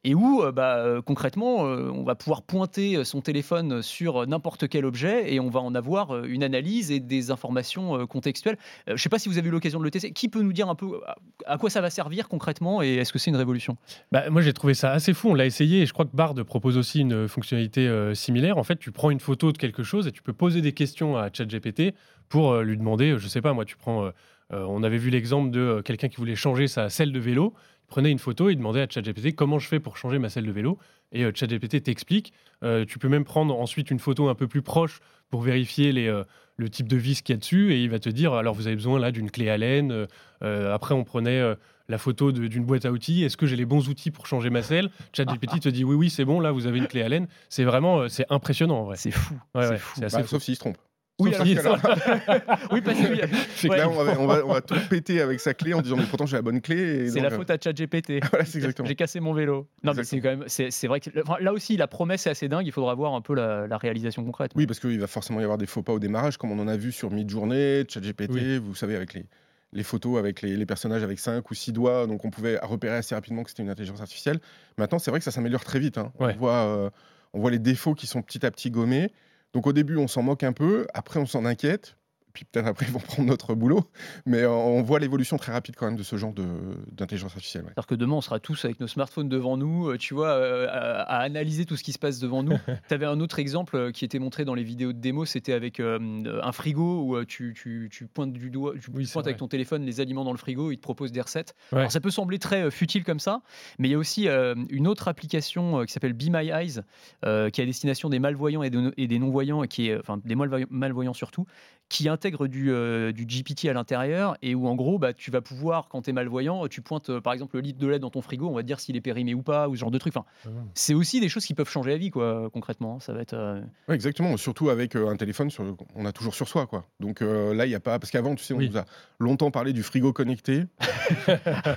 Et où euh, bah, euh, concrètement, euh, on va pouvoir pointer son téléphone sur n'importe quel objet et on va en avoir une analyse et des informations contextuelles. Je ne sais pas si vous avez eu l'occasion de le tester. Qui peut nous dire un peu à- quoi ça va servir concrètement et est-ce que c'est une révolution? Bah, moi, j'ai trouvé ça assez fou. On l'a essayé et je crois que Bard propose aussi une fonctionnalité similaire. En fait, tu prends une photo de quelque chose et tu peux poser des questions à ChatGPT pour lui demander, je sais pas, moi, tu prends. on avait vu l'exemple de quelqu'un qui voulait changer sa selle de vélo. Prenait une photo et il demandait à ChatGPT comment je fais pour changer ma selle de vélo. Et euh, ChatGPT t'explique. Euh, tu peux même prendre ensuite une photo un peu plus proche pour vérifier les, euh, le type de vis qu'il y a dessus. Et il va te dire alors, vous avez besoin là d'une clé Allen. Euh, euh, après, on prenait. euh, la photo d'une boîte à outils. Est-ce que j'ai les bons outils pour changer ma selle? ChatGPT te dit oui, oui, c'est bon, là, vous avez une clé Allen. C'est vraiment, c'est impressionnant en vrai. C'est fou. Ouais, c'est ouais, fou. c'est assez Bah, fou. sauf s'il se trompe. Oui, alors, oui, parce que oui, C'est Ouais, Là, on va, on, va, on va tout péter avec sa clé en disant mais pourtant j'ai la bonne clé. c'est la euh, faute à ChatGPT. Voilà. J'ai cassé mon vélo. Non, mais c'est quand même, c'est vrai que enfin, là aussi, la promesse est assez dingue. Il faudra voir un peu la, la réalisation concrète. Oui, parce qu'il va forcément y avoir des faux pas au démarrage, comme on en a vu sur Midjourney, ChatGPT, Oui. vous savez, avec les, les photos, avec les, les personnages avec 5 ou 6 doigts, donc on pouvait repérer assez rapidement que c'était une intelligence artificielle. Maintenant, c'est vrai que ça s'améliore très vite. hein. Ouais. On, voit, euh, on voit les défauts qui sont petit à petit gommés. Donc au début, on s'en moque un peu, après, on s'en inquiète. Puis peut-être après ils vont prendre notre boulot. Mais on voit l'évolution très rapide quand même de ce genre d'intelligence artificielle. Alors que demain, on sera tous avec nos smartphones devant nous, tu vois, à, analyser tout ce qui se passe devant nous. tu avais un autre exemple qui était montré dans les vidéos de démo, c'était avec un frigo où tu, tu, pointes du doigt, tu pointes avec ton téléphone les aliments dans le frigo, il te propose des recettes. Alors ça peut sembler très futile comme ça, mais il y a aussi une autre application qui s'appelle Be My Eyes, qui est à destination des malvoyants et, et des non-voyants, qui est, enfin des malvoyants surtout, qui intègre du, euh, du GPT à l'intérieur et où en gros bah, tu vas pouvoir quand tu es malvoyant tu pointes euh, par exemple le litre de lait dans ton frigo on va te dire s'il est périmé ou pas ou ce genre de truc. Enfin, c'est aussi des choses qui peuvent changer la vie quoi concrètement. Ça va être euh, exactement. Surtout avec un téléphone sur, on a toujours sur soi quoi. Donc là il y a pas parce qu'avant tu sais on nous a longtemps parlé du frigo connecté.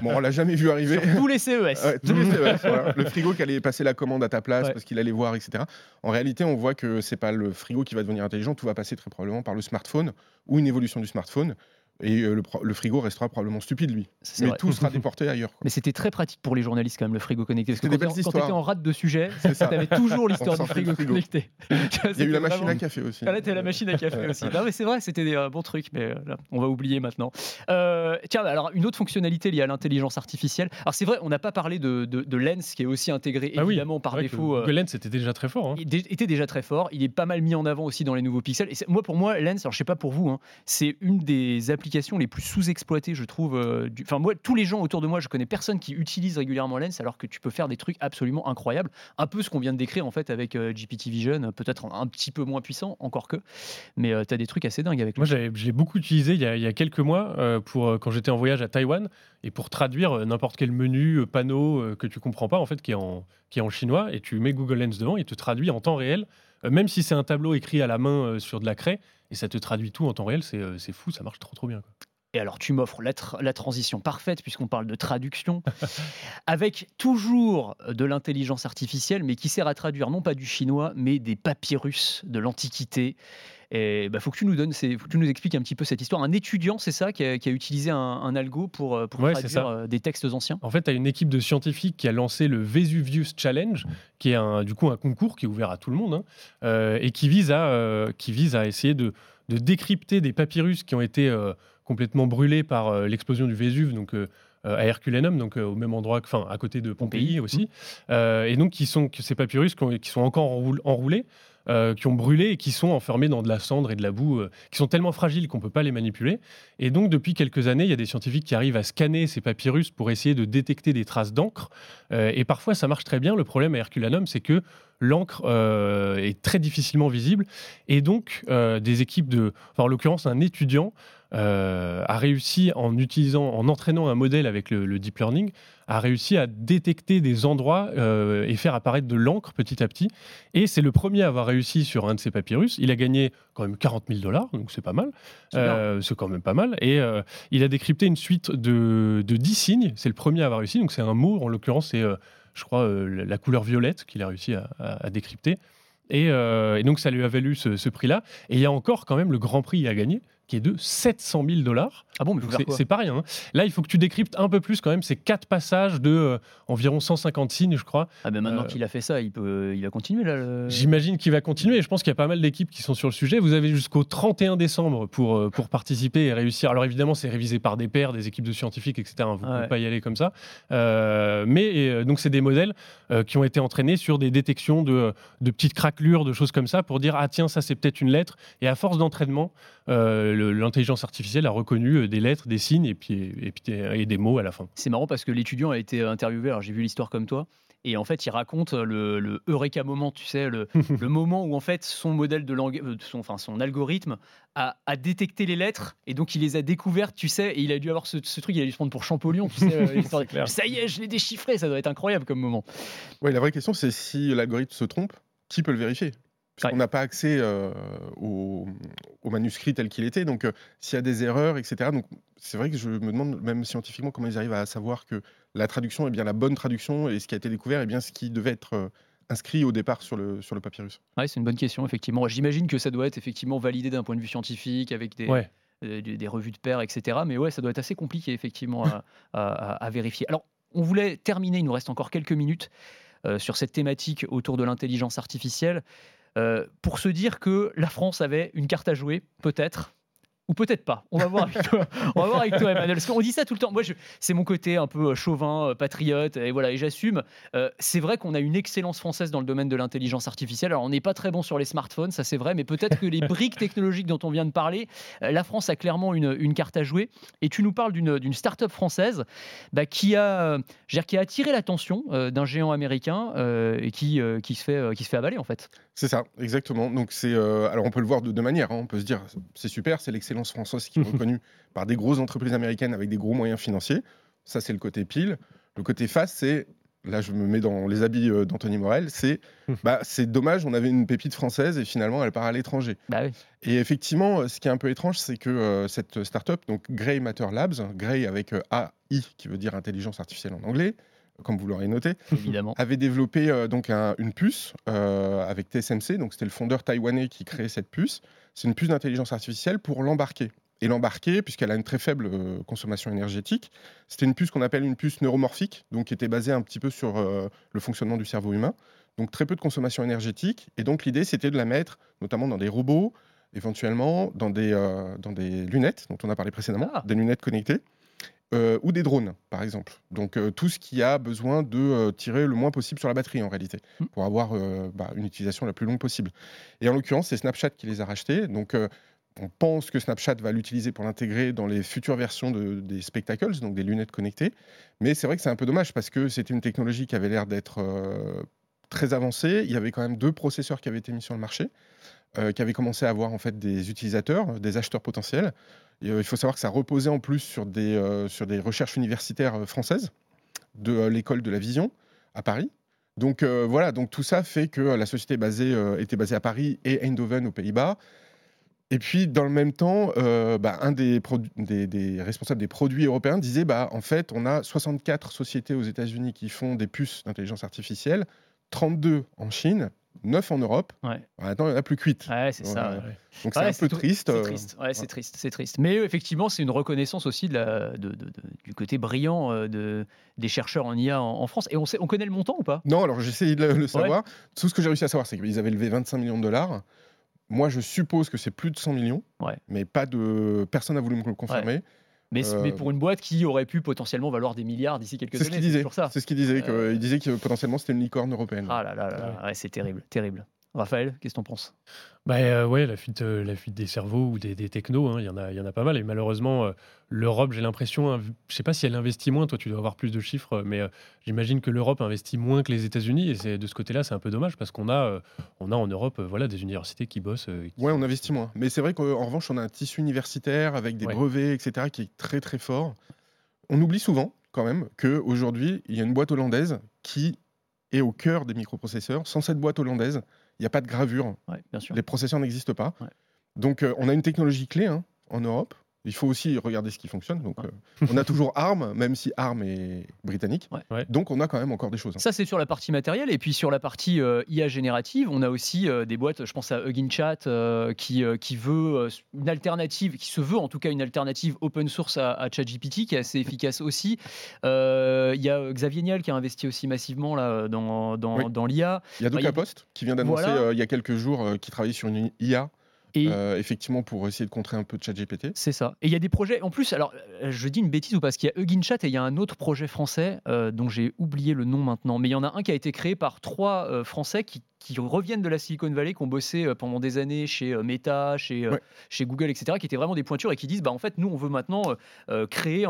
Bon on l'a jamais vu arriver. Sur tous les CES, tous les CES le frigo qui allait passer la commande à ta place parce qu'il allait voir etc en réalité on voit que c'est pas le frigo qui va devenir intelligent. Tout va passer très probablement par le smartphone ou une évolution du smartphone et euh, le, frigo restera probablement stupide, lui. Mais tout sera déporté ailleurs. Mais c'était très pratique pour les journalistes, quand même, le frigo connecté. Parce que quand tu étais en rate de sujet, tu avais toujours l'histoire du frigo, connecté. Il y a eu la machine à café aussi. Ah, là, la machine à café aussi. Non, mais c'est vrai, c'était des euh, bons trucs, mais euh, on va oublier maintenant. tiens, alors, une autre fonctionnalité liée à l'intelligence artificielle. Alors, c'est vrai, on n'a pas parlé de, de, Lens, qui est aussi intégré, ah évidemment, par défaut. Que, Lens était déjà très fort. Hein. Il était déjà très fort. Il est pas mal mis en avant aussi dans les nouveaux pixels. Et moi, pour moi, Lens, alors je sais pas pour vous, hein, c'est une des applications les plus sous exploité, je trouve. Euh, enfin, moi, tous les gens autour de moi, je connais personne qui utilise régulièrement Lens, alors que tu peux faire des trucs absolument incroyables. Un peu ce qu'on vient de décrire en fait avec euh, GPT Vision, peut-être un, petit peu moins puissant, encore que. Mais euh, tu as des trucs assez dingues avec Moi, je l'ai beaucoup utilisé il y, a, il y, a, quelques mois pour quand j'étais en voyage à Taïwan et pour traduire n'importe quel menu, panneau que tu comprends pas, en fait, qui est en, qui est en chinois, et tu mets Google Lens devant, il te traduit en temps réel, même si c'est un tableau écrit à la main sur de la craie, et ça te traduit tout en temps réel, c'est fou, ça marche trop trop bien. Et alors, tu m'offres la, transition parfaite, puisqu'on parle de traduction, avec toujours de l'intelligence artificielle, mais qui sert à traduire non pas du chinois, mais des papyrus de l'Antiquité. Il bah, faut que tu nous donnes, faut que tu nous expliques un petit peu cette histoire. Un étudiant, c'est ça, qui a, utilisé un, algo pour, euh, traduire euh, des textes anciens? En fait, tu as une équipe de scientifiques qui a lancé le Vesuvius Challenge, qui est un, du coup un concours qui est ouvert à tout le monde hein, euh, et qui vise à, qui vise à essayer de, de, décrypter des papyrus qui ont été complètement brûlés par euh, l'explosion du Vésuve, donc euh, euh, à Herculanum, donc au même endroit, enfin à côté de Pompéi aussi, mmh. et donc qui sont ces papyrus qui, sont encore enroulés. qui ont brûlé et qui sont enfermés dans de la cendre et de la boue, qui sont tellement fragiles qu'on ne peut pas les manipuler. Et donc, depuis quelques années, il y a des scientifiques qui arrivent à scanner ces papyrus pour essayer de détecter des traces d'encre. et parfois, ça marche très bien. Le problème à Herculanum, c'est que l'encre est très difficilement visible. Et donc, des équipes de, en l'occurrence, un étudiant euh, a réussi en utilisant, en entraînant un modèle avec le, deep learning, a réussi à détecter des endroits euh, et faire apparaître de l'encre petit à petit. Et c'est le premier à avoir réussi sur un de ces papyrus. Il a gagné quand même 40 000 dollars, donc c'est pas mal. C'est euh, quand même pas mal. Et il a décrypté une suite de, de 10 signes. C'est le premier à avoir réussi. Donc c'est un mot, en l'occurrence, c'est, je crois, la couleur violette qu'il a réussi à, décrypter. Et, donc ça lui a valu ce, ce prix-là. Et il y a encore quand même le grand prix à gagner qui est de 700 000 dollars. Ah bon, mais c'est pas rien. Hein. Là, il faut que tu décryptes un peu plus quand même. C'est quatre passages de euh, environ 150 signes, je crois. Ah ben maintenant euh, qu'il a fait ça, il peut, il va continuer là. J'imagine qu'il va continuer. Je pense qu'il y a pas mal d'équipes qui sont sur le sujet. Vous avez jusqu'au 31 décembre pour euh, pour participer et réussir. Alors évidemment, c'est révisé par des pairs, des équipes de scientifiques, etc. Vous ne pouvez pas y aller comme ça. mais donc c'est des modèles qui ont été entraînés sur des détections de, de petites craquelures, de choses comme ça, pour dire ah tiens ça c'est peut-être une lettre. Et à force d'entraînement, l'intelligence artificielle a reconnu des lettres, des signes et puis, et, puis, et des mots à la fin. C'est marrant parce que l'étudiant a été interviewé, alors j'ai vu l'histoire comme toi, et en fait, il raconte le, le eureka moment, tu sais, le, le, moment où en fait son modèle de langue, euh, son, enfin son algorithme a, a, détecté les lettres et donc il les a découvertes, tu sais, et il a dû avoir ce, truc, il a dû se prendre pour Champollion, tu sais, euh, ça y est, je l'ai déchiffré, ça doit être incroyable comme moment. Oui, la vraie question, c'est si l'algorithme se trompe, qui peut le vérifier? On n'a pas accès euh, au, manuscrit tel qu'il était. Donc, euh, s'il y a des erreurs, etc. Donc, c'est vrai que je me demande, même scientifiquement, comment ils arrivent à savoir que la traduction est bien la bonne traduction et ce qui a été découvert est bien ce qui devait être euh, inscrit au départ sur le, sur le papyrus. Oui, c'est une bonne question, effectivement. J'imagine que ça doit être effectivement validé d'un point de vue scientifique avec des. Des, revues de pairs, etc. Mais ouais, ça doit être assez compliqué, effectivement, à, vérifier. Alors, on voulait terminer, il nous reste encore quelques minutes, sur cette thématique autour de l'intelligence artificielle. Euh, pour se dire que la France avait une carte à jouer, peut-être, ou peut-être pas. On va voir avec toi. On va voir avec toi, Emmanuel. Parce qu'on dit ça tout le temps. Moi, c'est mon côté un peu euh, chauvin, euh, patriote, et voilà, et j'assume. Euh, c'est vrai qu'on a une excellence française dans le domaine de l'intelligence artificielle. Alors, on n'est pas très bon sur les smartphones, ça c'est vrai, mais peut-être que les briques technologiques dont on vient de parler, euh, la France a clairement une, une carte à jouer. Et tu nous parles d'une start-up française bah, qui a, dire, qui a attiré l'attention euh, d'un géant américain et qui, qui se fait, qui se fait avaler en fait. C'est ça, exactement. Donc c'est, euh, alors on peut le voir de deux manières. hein. On peut se dire, c'est super, c'est l'excellence française qui est reconnue par des grosses entreprises américaines avec des gros moyens financiers. Ça, c'est le côté pile. Le côté face, c'est, là, je me mets dans les habits euh, d'Anthony Morel, c'est, bah, c'est dommage, on avait une pépite française et finalement, elle part à l'étranger. Bah oui. Et effectivement, ce qui est un peu étrange, c'est que euh, cette startup, donc Grey Matter Labs, Grey avec AI, qui veut dire intelligence artificielle en anglais, comme vous l'aurez noté, évidemment. avait développé euh, donc un- une puce euh, avec TSMC. Donc c'était le fondeur taïwanais qui créait cette puce. C'est une puce d'intelligence artificielle pour l'embarquer. Et l'embarquer, puisqu'elle a une très faible euh, consommation énergétique, c'était une puce qu'on appelle une puce neuromorphique, donc qui était basée un petit peu sur le fonctionnement du cerveau humain. Donc très peu de consommation énergétique. Et donc l'idée, c'était de la mettre notamment dans des robots, éventuellement dans des, dans des lunettes, dont on a parlé précédemment, Ah. des lunettes connectées. Euh, ou des drones, par exemple. Donc euh, tout ce qui a besoin de euh, tirer le moins possible sur la batterie, en réalité, Mm. pour avoir bah, une utilisation la plus longue possible. Et en l'occurrence, c'est Snapchat qui les a rachetés. Donc on pense que Snapchat va l'utiliser pour l'intégrer dans les futures versions de- des spectacles, donc des lunettes connectées. Mais c'est vrai que c'est un peu dommage parce que c'était une technologie qui avait l'air d'être très avancée. Il y avait quand même deux processeurs qui avaient été mis sur le marché, qui avaient commencé à avoir en fait des utilisateurs, des acheteurs potentiels. Euh, il faut savoir que ça reposait en plus sur des, euh, sur des recherches universitaires euh, françaises de l'école de la vision à Paris. Donc voilà, donc tout ça fait que la société était basée à Paris et Eindhoven aux Pays-Bas. Et puis, dans le même temps, bah, un des- des responsables des produits européens disait bah, en fait, on a 64 sociétés aux États-Unis qui font des puces d'intelligence artificielle, 32 en Chine, 9 en Europe. Ouais. Maintenant, il n'y en a plus que 8. Ouais, c'est ça. Ouais. Donc, c'est un peu triste. C'est euh, triste. C'est triste. C'est triste. Mais euh, effectivement, c'est une reconnaissance aussi de la, de- de- de- du côté brillant euh, de, des chercheurs en IA en, en France. Et on, sait, on connaît le montant ou pas? Non, alors j'ai essayé de le, le savoir. Tout ce que j'ai réussi à savoir, c'est qu'ils avaient levé 25 millions de dollars. Moi, je suppose que c'est plus de 100 millions, Ouais. mais pas de personne n'a voulu me le confirmer. Mais, Euh, mais pour une boîte qui aurait pu potentiellement valoir des milliards d'ici quelques C'est ce années. qu'il disait. C'est ce qu'il disait. Il disait que potentiellement c'était une licorne européenne. Ah là là là, là. Ouais, c'est terrible, terrible. Raphaël, qu'est-ce que t'en penses? Bah euh, ouais, la fuite, euh, la fuite des cerveaux ou des, des technos, hein, il y en a, il y en a pas mal. Et malheureusement, euh, l'Europe, j'ai l'impression, hein, je sais pas si elle investit moins. Toi, tu dois avoir plus de chiffres, mais euh, j'imagine que l'Europe investit moins que les États-Unis. Et c'est de ce côté-là, c'est un peu dommage parce qu'on a, euh, on a en Europe, euh, voilà, des universités qui bossent. euh, qui- Ouais, on investit moins. Mais c'est vrai qu'en revanche, on a un tissu universitaire avec des Ouais. brevets, etc., qui est très très fort. On oublie souvent, quand même, qu'aujourd'hui, il y a une boîte hollandaise qui est au cœur des microprocesseurs. Sans cette boîte hollandaise, il n'y a pas de gravure. Ouais, bien sûr. Les processeurs n'existent pas. Ouais. Donc, euh, on a une technologie clé hein, en Europe. Il faut aussi regarder ce qui fonctionne. Donc, euh, on a toujours ARM, même si ARM est britannique. Ouais. Donc, on a quand même encore des choses. hein. Ça, c'est sur la partie matérielle. Et puis sur la partie euh, IA générative, on a aussi euh, des boîtes, je pense à Hugging Chat, euh, qui, euh, qui veut euh, une alternative, qui se veut en tout cas une alternative open source à, à ChatGPT, qui est assez efficace aussi. Euh, Il y a Xavier Niel qui a investi aussi massivement là, dans, dans, Oui. dans l'IA. Il y a il y a qui vient d'annoncer Voilà. euh, il y a quelques jours euh, qu'il travaillait sur une IA, Et euh, effectivement, pour essayer de contrer un peu de ChatGPT. C'est ça. Et il y a des projets. En plus, alors, euh, je dis une bêtise ou pas, parce qu'il y a Hugging Chat et il y a un autre projet français euh, dont j'ai oublié le nom maintenant. Mais il y en a un qui a été créé par trois euh, Français qui, qui reviennent de la Silicon Valley, qui ont bossé pendant des années chez Meta, chez, Ouais. chez Google, etc., qui étaient vraiment des pointures et qui disent bah, en fait, nous, on veut maintenant créer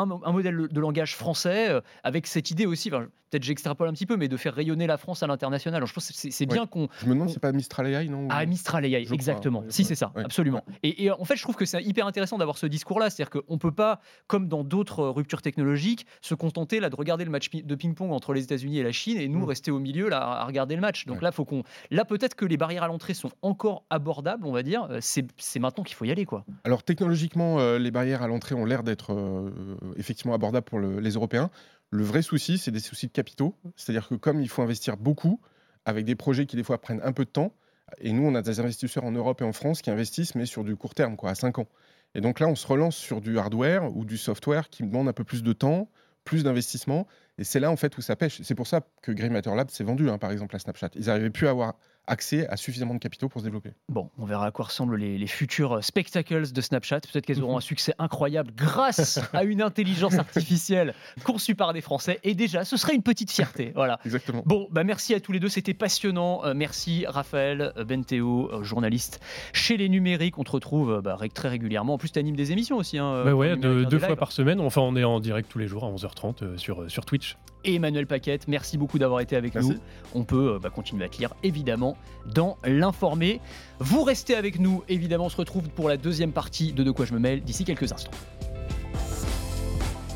un, un modèle de langage français euh, avec cette idée aussi, enfin, peut-être j'extrapole un petit peu, mais de faire rayonner la France à l'international. Alors, Je pense que c'est Ouais. bien qu'on Je me demande si c'est pas Mistral AI, non ah, Mistral AI, Je exactement. si, c'est ça, ouais, absolument. Et, et en fait, je trouve que c'est hyper intéressant d'avoir ce discours-là. C'est-à-dire qu'on ne peut pas, comme dans d'autres euh, ruptures technologiques, se contenter là, de regarder le match de ping-pong entre les États-Unis et la Chine et nous Mm. rester au milieu là, à regarder le match. Donc Ouais. là, faut qu'on. Là, peut-être que les barrières à l'entrée sont encore abordables, on va dire. Euh, C'est c'est maintenant qu'il faut y aller, quoi. Alors technologiquement, euh, les barrières à l'entrée ont l'air d'être euh, effectivement abordables pour le- les Européens. Le vrai souci, c'est des soucis de capitaux. C'est-à-dire que comme il faut investir beaucoup, avec des projets qui des fois prennent un peu de temps, et nous, on a des investisseurs en Europe et en France qui investissent, mais sur du court terme, quoi, à 5 ans. Et donc là, on se relance sur du hardware ou du software qui demande un peu plus de temps, plus d'investissement, Et c'est là en fait où ça pêche. C'est pour ça que Grey Matter Lab s'est vendu, hein, par exemple, à Snapchat. Ils n'arrivaient plus à avoir accès à suffisamment de capitaux pour se développer. Bon, on verra à quoi ressemblent les, les futurs spectacles de Snapchat. Peut-être qu'elles auront un succès incroyable grâce à une intelligence artificielle conçue par des Français. Et déjà, ce serait une petite fierté. Voilà. Exactement. Bon, bah merci à tous les deux, c'était passionnant. Euh, merci Raphaël euh, Benteo, euh, journaliste chez les numériques. On te retrouve euh, bah, très régulièrement. En plus, tu animes des émissions aussi. Hein, Bah ouais, deux, fois lives. par semaine. Enfin, on est en direct tous les jours à 11h30 euh, sur, euh, sur Twitch. Et Emmanuel Paquette, merci beaucoup d'avoir été avec Merci. nous. On peut euh, bah, continuer à te lire évidemment dans l'informé. Vous restez avec nous, évidemment, on se retrouve pour la deuxième partie de De quoi je me mêle d'ici quelques instants.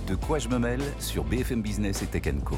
De quoi je me mêle sur BFM Business et Tech Co.